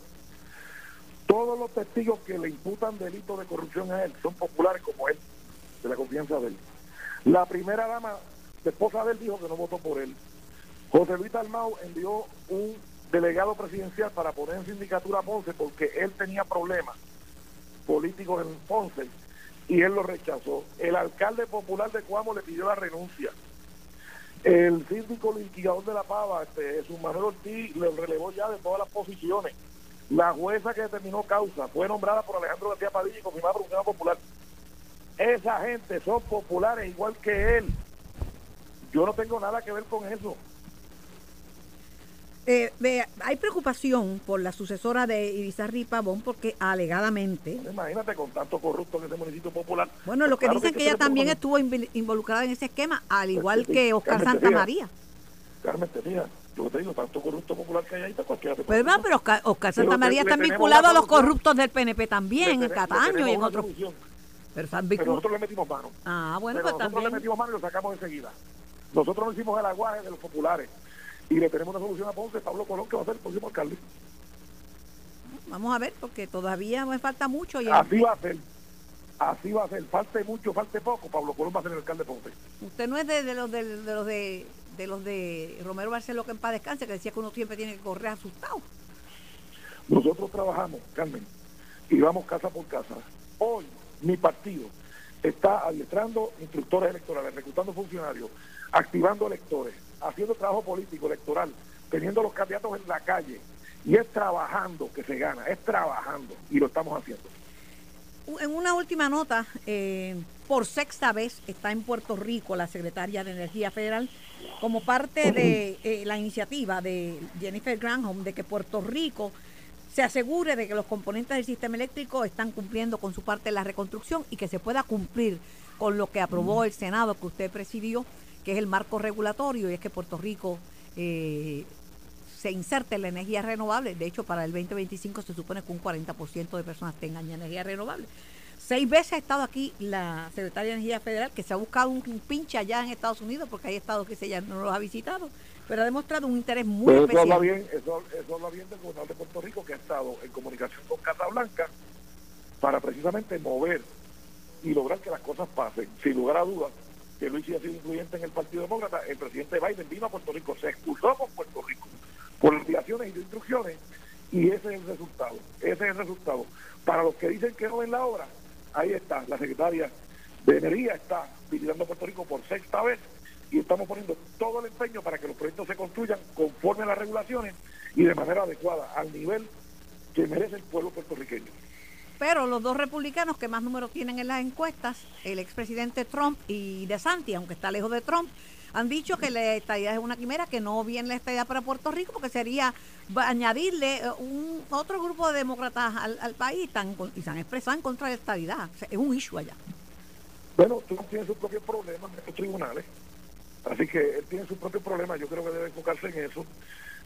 todos los testigos que le imputan delitos de corrupción a él son populares como él, de la confianza de él. La primera dama, la esposa de él, dijo que no votó por él. José Luis Dalmau envió un delegado presidencial para poner en sindicatura a Ponce porque él tenía problemas políticos en Ponce y él lo rechazó. El alcalde popular de Cuamo le pidió la renuncia. El síndico liquidador de la Pava, este, Jesús Manuel Ortiz, lo relevó ya de todas las posiciones. La jueza que determinó causa fue nombrada por Alejandro García Padilla y confirmada por un Senado popular. Esa gente son populares igual que él. Yo no tengo nada que ver con eso. Eh, ve, hay preocupación por la sucesora de Irizarry Pavón porque alegadamente... Imagínate con tanto corrupto en ese municipio popular. Bueno, lo que Claro dicen hay que ella también estuvo involucrada en ese esquema, al igual sí, que Oscar Carmen Santa. María. Carmen, te fijas, lo que te digo, tanto corrupto popular que hay ahí, pues cualquiera te Pues, ¿verdad? Pero Oscar, Oscar Santa María está vinculado a los corruptos del PNP Le también, en Cataño y en otros... Pero Pero nosotros le metimos mano. Ah, bueno, pero pues nosotros también. le metimos mano y lo sacamos enseguida. Nosotros no hicimos el aguaje de los populares y le tenemos una solución a Ponce, Pablo Colón, que va a ser el próximo alcalde. Vamos a ver, porque todavía me falta mucho. Y Así va a ser. Así va a ser. Falte mucho, falte poco. Pablo Colón va a ser el alcalde de Ponce. usted no es de, de los de, de los de, de los de Romero Barceló que en paz descanse, que decía que uno siempre tiene que correr asustado. Nosotros trabajamos, Carmen, y vamos casa por casa. Hoy mi partido está adiestrando instructores electorales, reclutando funcionarios, activando electores, haciendo trabajo político, electoral, teniendo los candidatos en la calle. Y es trabajando que se gana, es trabajando y lo estamos haciendo. En una última nota, eh, por sexta vez está en Puerto Rico la secretaria de Energía Federal como parte de eh, la iniciativa de Jennifer Granholm de que Puerto Rico se asegure de que los componentes del sistema eléctrico están cumpliendo con su parte de la reconstrucción y que se pueda cumplir con lo que aprobó el Senado que usted presidió, que es el marco regulatorio, y es que Puerto Rico eh, se inserte en la energía renovable. De hecho, para el 2025 se supone que un 40% de personas tengan ya energía renovable. Seis veces ha estado aquí la secretaria de Energía Federal, que se ha buscado un, pinche allá en Estados Unidos, porque hay estados que ella no los ha visitado, pero ha demostrado un interés muy Pero eso habla especial. bien, eso, eso habla bien del gobernador de Puerto Rico que ha estado en comunicación con Casablanca para precisamente mover y lograr que las cosas pasen. Sin lugar a dudas, que Luis ha sido influyente en el Partido Demócrata, el presidente Biden vino a Puerto Rico, se expulsó con Puerto Rico por indicaciones y instrucciones y ese es el resultado. Ese es el resultado. Para los que dicen que no ven la obra, ahí está, la secretaria de Energía está visitando Puerto Rico por sexta vez y estamos poniendo todo el empeño para que los proyectos se construyan conforme a las regulaciones y de manera adecuada, al nivel que merece el pueblo puertorriqueño. Pero los dos republicanos que más números tienen en las encuestas, el expresidente Trump y DeSantis, aunque está lejos de Trump, han dicho que la estadidad es una quimera, que no viene la estadidad para Puerto Rico, porque sería añadirle eh, un otro grupo de demócratas al, país y se han expresado en contra de la estadidad. Es un issue allá. Bueno, Trump tiene sus propios problemas en estos tribunales, así que él tiene sus propios problemas, yo creo que debe enfocarse en eso.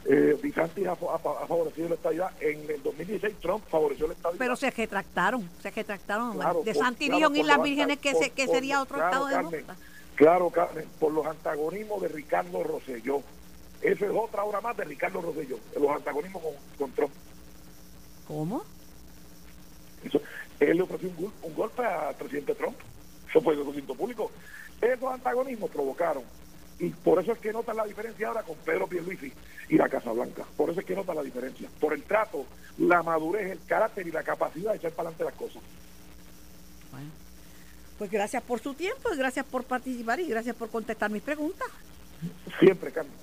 Eh, ha, ha- ha favorecido la estadidad. En el 2016 Trump favoreció la estadidad. Pero se retractaron, se retractaron. Claro, de por- Santi claro, Islas los Vírgenes que, por- se- que por- sería otro claro, estado Carmen, demócrata. Claro, Carmen, por los antagonismos de Ricardo Rosselló. Eso es otra obra más de Ricardo Rosselló, los antagonismos con, con Trump. ¿Cómo? Eso, él le ofreció un, gol- un golpe al presidente Trump. Eso fue conocimiento público. Esos antagonismos provocaron. Y por eso es que notan la diferencia ahora con Pedro Pierluisi y la Casa Blanca. Por eso es que notan la diferencia. Por el trato, la madurez, el carácter y la capacidad de echar para adelante las cosas. Bueno, pues gracias por su tiempo y gracias por participar y gracias por contestar mis preguntas. Siempre, Carmen.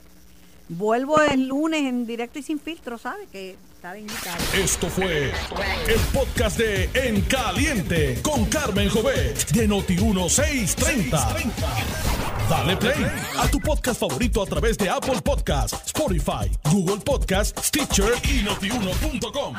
Vuelvo el lunes en directo y sin filtro, ¿sabe? Que está invitado. Esto fue el podcast de En Caliente con Carmen Jovet de Noti1630. Dale play a tu podcast favorito a través de Apple Podcasts, Spotify, Google Podcasts, Stitcher y notiuno.com.